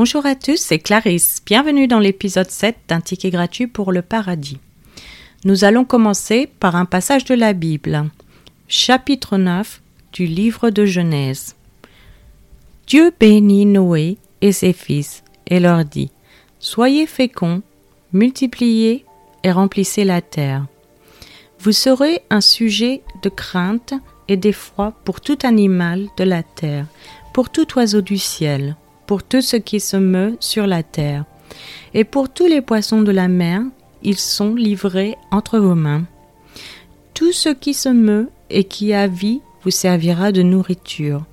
Bonjour à tous, c'est Clarisse. Bienvenue dans l'épisode 7 d'un ticket gratuit pour le paradis. Nous allons commencer par un passage de la Bible. Chapitre 9 du livre de Genèse. Dieu bénit Noé et ses fils et leur dit Soyez féconds, multipliez et remplissez la terre. Vous serez un sujet de crainte et d'effroi pour tout animal de la terre, pour tout oiseau du ciel, pour tout ce qui se meut sur la terre, et pour tous les poissons de la mer, ils sont livrés entre vos mains. Tout ce qui se meut et qui a vie vous servira de nourriture.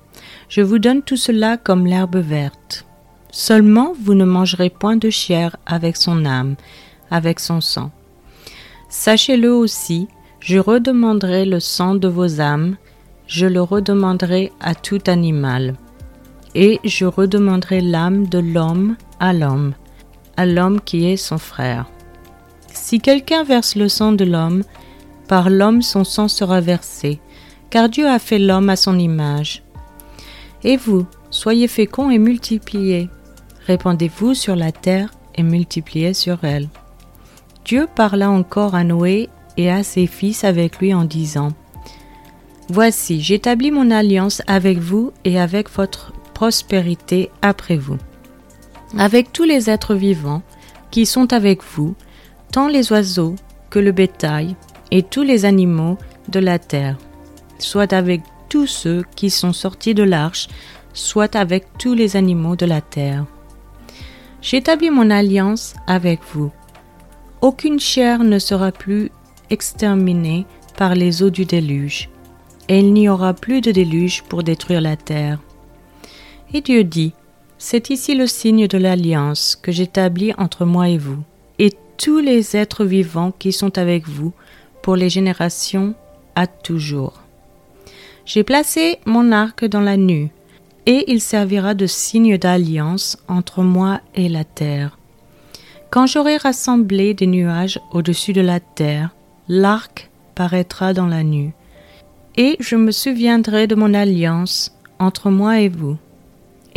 Je vous donne tout cela comme l'herbe verte. Seulement vous ne mangerez point de chair avec son âme, avec son sang. Sachez-le aussi, je redemanderai le sang de vos âmes, je le redemanderai à tout animal. Et je redemanderai l'âme de l'homme à l'homme, à l'homme qui est son frère. Si quelqu'un verse le sang de l'homme, par l'homme son sang sera versé, car Dieu a fait l'homme à son image. Et vous, soyez féconds et multipliez, répandez-vous sur la terre et multipliez sur elle. Dieu parla encore à Noé et à ses fils avec lui en disant Voici, j'établis mon alliance avec vous et avec votre prospérité après vous, avec tous les êtres vivants qui sont avec vous, tant les oiseaux que le bétail et tous les animaux de la terre, soit avec tous ceux qui sont sortis de l'arche, soit avec tous les animaux de la terre. J'établis mon alliance avec vous. Aucune chair ne sera plus exterminée par les eaux du déluge, et il n'y aura plus de déluge pour détruire la terre. Et Dieu dit, C'est ici le signe de l'alliance que j'établis entre moi et vous, et tous les êtres vivants qui sont avec vous, pour les générations à toujours. J'ai placé mon arc dans la nue, et il servira de signe d'alliance entre moi et la terre. Quand j'aurai rassemblé des nuages au-dessus de la terre, l'arc paraîtra dans la nue, et je me souviendrai de mon alliance entre moi et vous.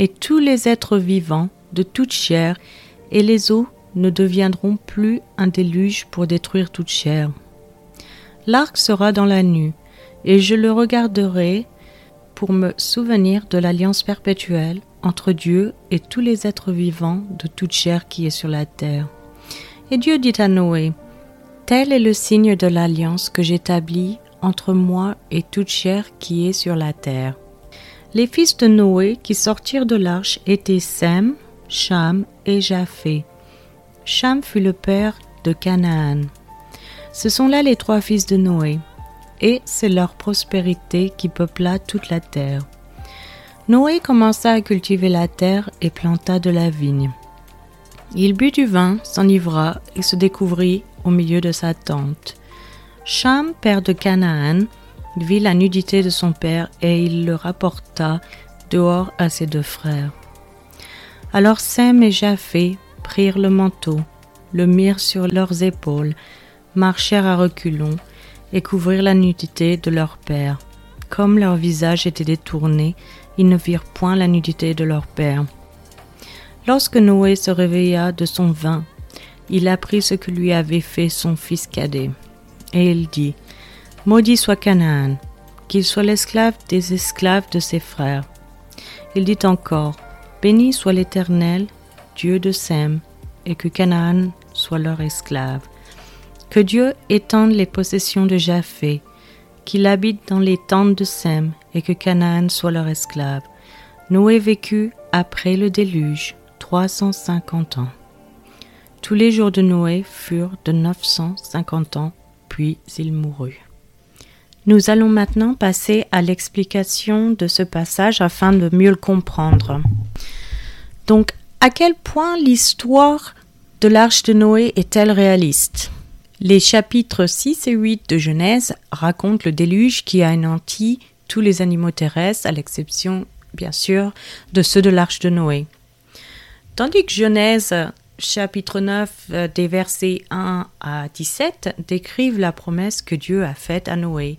Et tous les êtres vivants de toute chair et les eaux ne deviendront plus un déluge pour détruire toute chair. L'arc sera dans la nue, et je le regarderai pour me souvenir de l'alliance perpétuelle entre Dieu et tous les êtres vivants de toute chair qui est sur la terre. Et Dieu dit à Noé, Tel est le signe de l'alliance que j'établis entre moi et toute chair qui est sur la terre. Les fils de Noé qui sortirent de l'arche étaient Sem, Cham et Japhé. Cham fut le père de Canaan. Ce sont là les trois fils de Noé, et c'est leur prospérité qui peupla toute la terre. Noé commença à cultiver la terre et planta de la vigne. Il but du vin, s'enivra et se découvrit au milieu de sa tente. Cham, père de Canaan, vit la nudité de son père et il le rapporta dehors à ses deux frères. Alors Sem et Japhé prirent le manteau, le mirent sur leurs épaules, marchèrent à reculons et couvrirent la nudité de leur père. Comme leur visage était détourné, ils ne virent point la nudité de leur père. Lorsque Noé se réveilla de son vin, il apprit ce que lui avait fait son fils cadet. Et il dit, Maudit soit Canaan, qu'il soit l'esclave des esclaves de ses frères. Il dit encore, Béni soit l'Éternel, Dieu de Sem, et que Canaan soit leur esclave. Que Dieu étende les possessions de Japhé, qu'il habite dans les tentes de Sem, et que Canaan soit leur esclave. Noé vécut après le déluge 350 ans. Tous les jours de Noé furent de 950 ans, puis il mourut. Nous allons maintenant passer à l'explication de ce passage afin de mieux le comprendre. Donc, à quel point l'histoire de l'arche de Noé est-elle réaliste? Les chapitres 6 et 8 de Genèse racontent le déluge qui a anéanti tous les animaux terrestres, à l'exception, bien sûr, de ceux de l'arche de Noé. Tandis que Genèse chapitre 9 euh, des versets 1 à 17 décrivent la promesse que Dieu a faite à Noé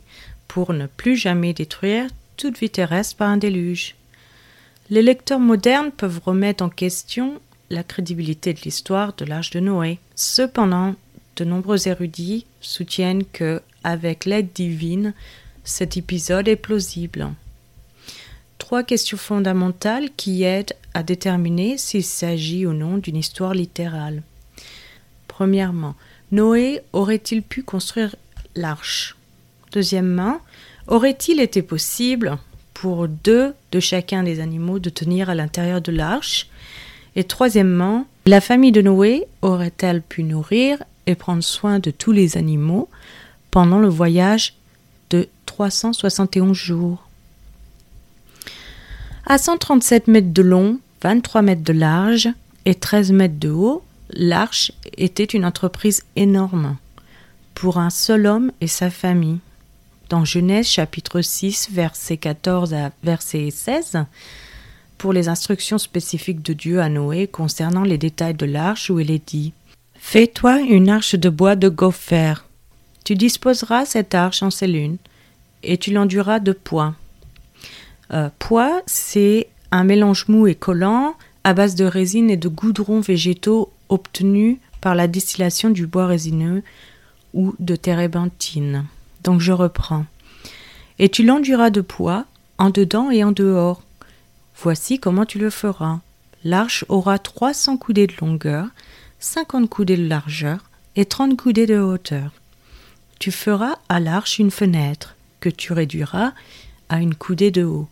pour ne plus jamais détruire toute vie terrestre par un déluge. Les lecteurs modernes peuvent remettre en question la crédibilité de l'histoire de l'Arche de Noé. Cependant, de nombreux érudits soutiennent que, avec l'aide divine, cet épisode est plausible. Trois questions fondamentales qui aident à déterminer s'il s'agit ou non d'une histoire littérale. Premièrement, Noé aurait-il pu construire l'arche? Deuxièmement, aurait-il été possible pour deux de chacun des animaux de tenir à l'intérieur de l'arche? Et troisièmement, la famille de Noé aurait-elle pu nourrir et prendre soin de tous les animaux pendant le voyage de 371 jours? À 137 mètres de long, 23 mètres de large et 13 mètres de haut, l'arche était une entreprise énorme pour un seul homme et sa famille. Dans Genèse chapitre 6, verset 14 à verset 16, pour les instructions spécifiques de Dieu à Noé concernant les détails de l'arche où il est dit Fais-toi une arche de bois de gopher. Tu disposeras cette arche en cellules et tu l'enduras de poids. Euh, poids, c'est un mélange mou et collant à base de résine et de goudrons végétaux obtenus par la distillation du bois résineux ou de térébenthine. Donc je reprends. Et tu l'enduras de poids en dedans et en dehors. Voici comment tu le feras. L'arche aura 300 coudées de longueur, 50 coudées de largeur et 30 coudées de hauteur. Tu feras à l'arche une fenêtre que tu réduiras à une coudée de haut.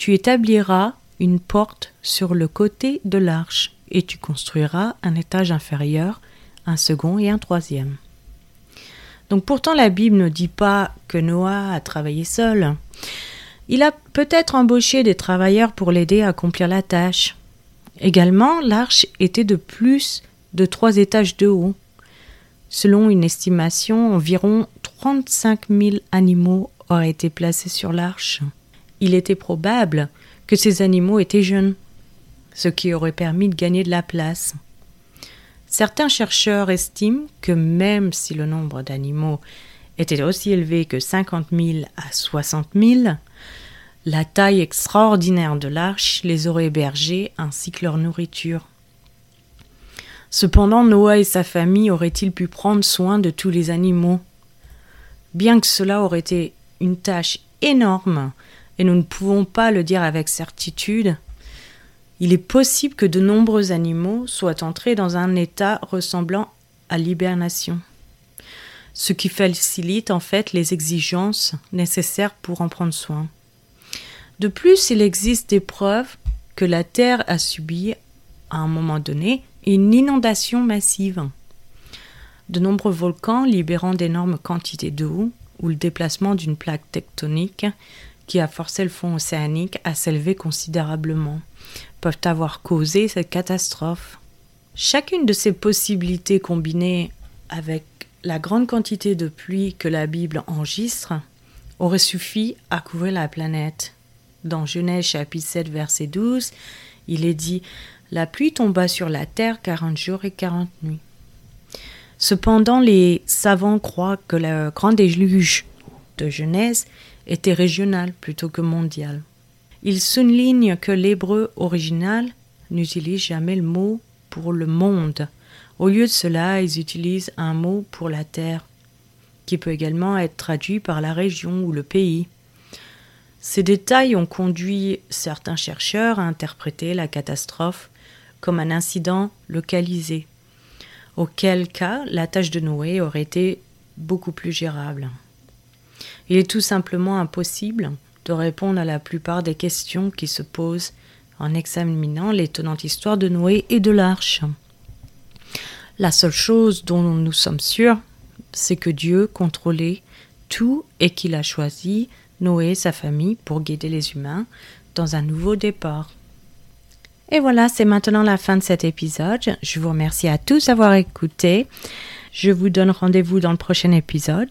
Tu établiras une porte sur le côté de l'arche et tu construiras un étage inférieur, un second et un troisième. Donc pourtant la Bible ne dit pas que Noah a travaillé seul. Il a peut-être embauché des travailleurs pour l'aider à accomplir la tâche. Également, l'arche était de plus de trois étages de haut. Selon une estimation, environ 35 000 animaux auraient été placés sur l'arche. Il était probable que ces animaux étaient jeunes, ce qui aurait permis de gagner de la place. Certains chercheurs estiment que même si le nombre d'animaux était aussi élevé que 50 000 à 60 000, la taille extraordinaire de l'arche les aurait hébergés ainsi que leur nourriture. Cependant, Noah et sa famille auraient-ils pu prendre soin de tous les animaux? Bien que cela aurait été une tâche énorme, et nous ne pouvons pas le dire avec certitude, il est possible que de nombreux animaux soient entrés dans un état ressemblant à l'hibernation, ce qui facilite en fait les exigences nécessaires pour en prendre soin. De plus, il existe des preuves que la Terre a subi, à un moment donné, une inondation massive. De nombreux volcans libérant d'énormes quantités d'eau ou le déplacement d'une plaque tectonique qui a forcé le fond océanique à s'élever considérablement, peuvent avoir causé cette catastrophe. Chacune de ces possibilités combinées avec la grande quantité de pluie que la Bible enregistre aurait suffi à couvrir la planète. Dans Genèse chapitre 7 verset 12, il est dit La pluie tomba sur la terre quarante jours et quarante nuits. Cependant, les savants croient que le grand déluge de Genèse était régional plutôt que mondial. Il souligne que l'hébreu original n'utilise jamais le mot pour le monde. Au lieu de cela, ils utilisent un mot pour la terre, qui peut également être traduit par la région ou le pays. Ces détails ont conduit certains chercheurs à interpréter la catastrophe comme un incident localisé, auquel cas la tâche de Noé aurait été beaucoup plus gérable. Il est tout simplement impossible de répondre à la plupart des questions qui se posent en examinant l'étonnante histoire de Noé et de l'arche. La seule chose dont nous sommes sûrs, c'est que Dieu contrôlait tout et qu'il a choisi Noé et sa famille pour guider les humains dans un nouveau départ. Et voilà, c'est maintenant la fin de cet épisode. Je vous remercie à tous d'avoir écouté. Je vous donne rendez-vous dans le prochain épisode.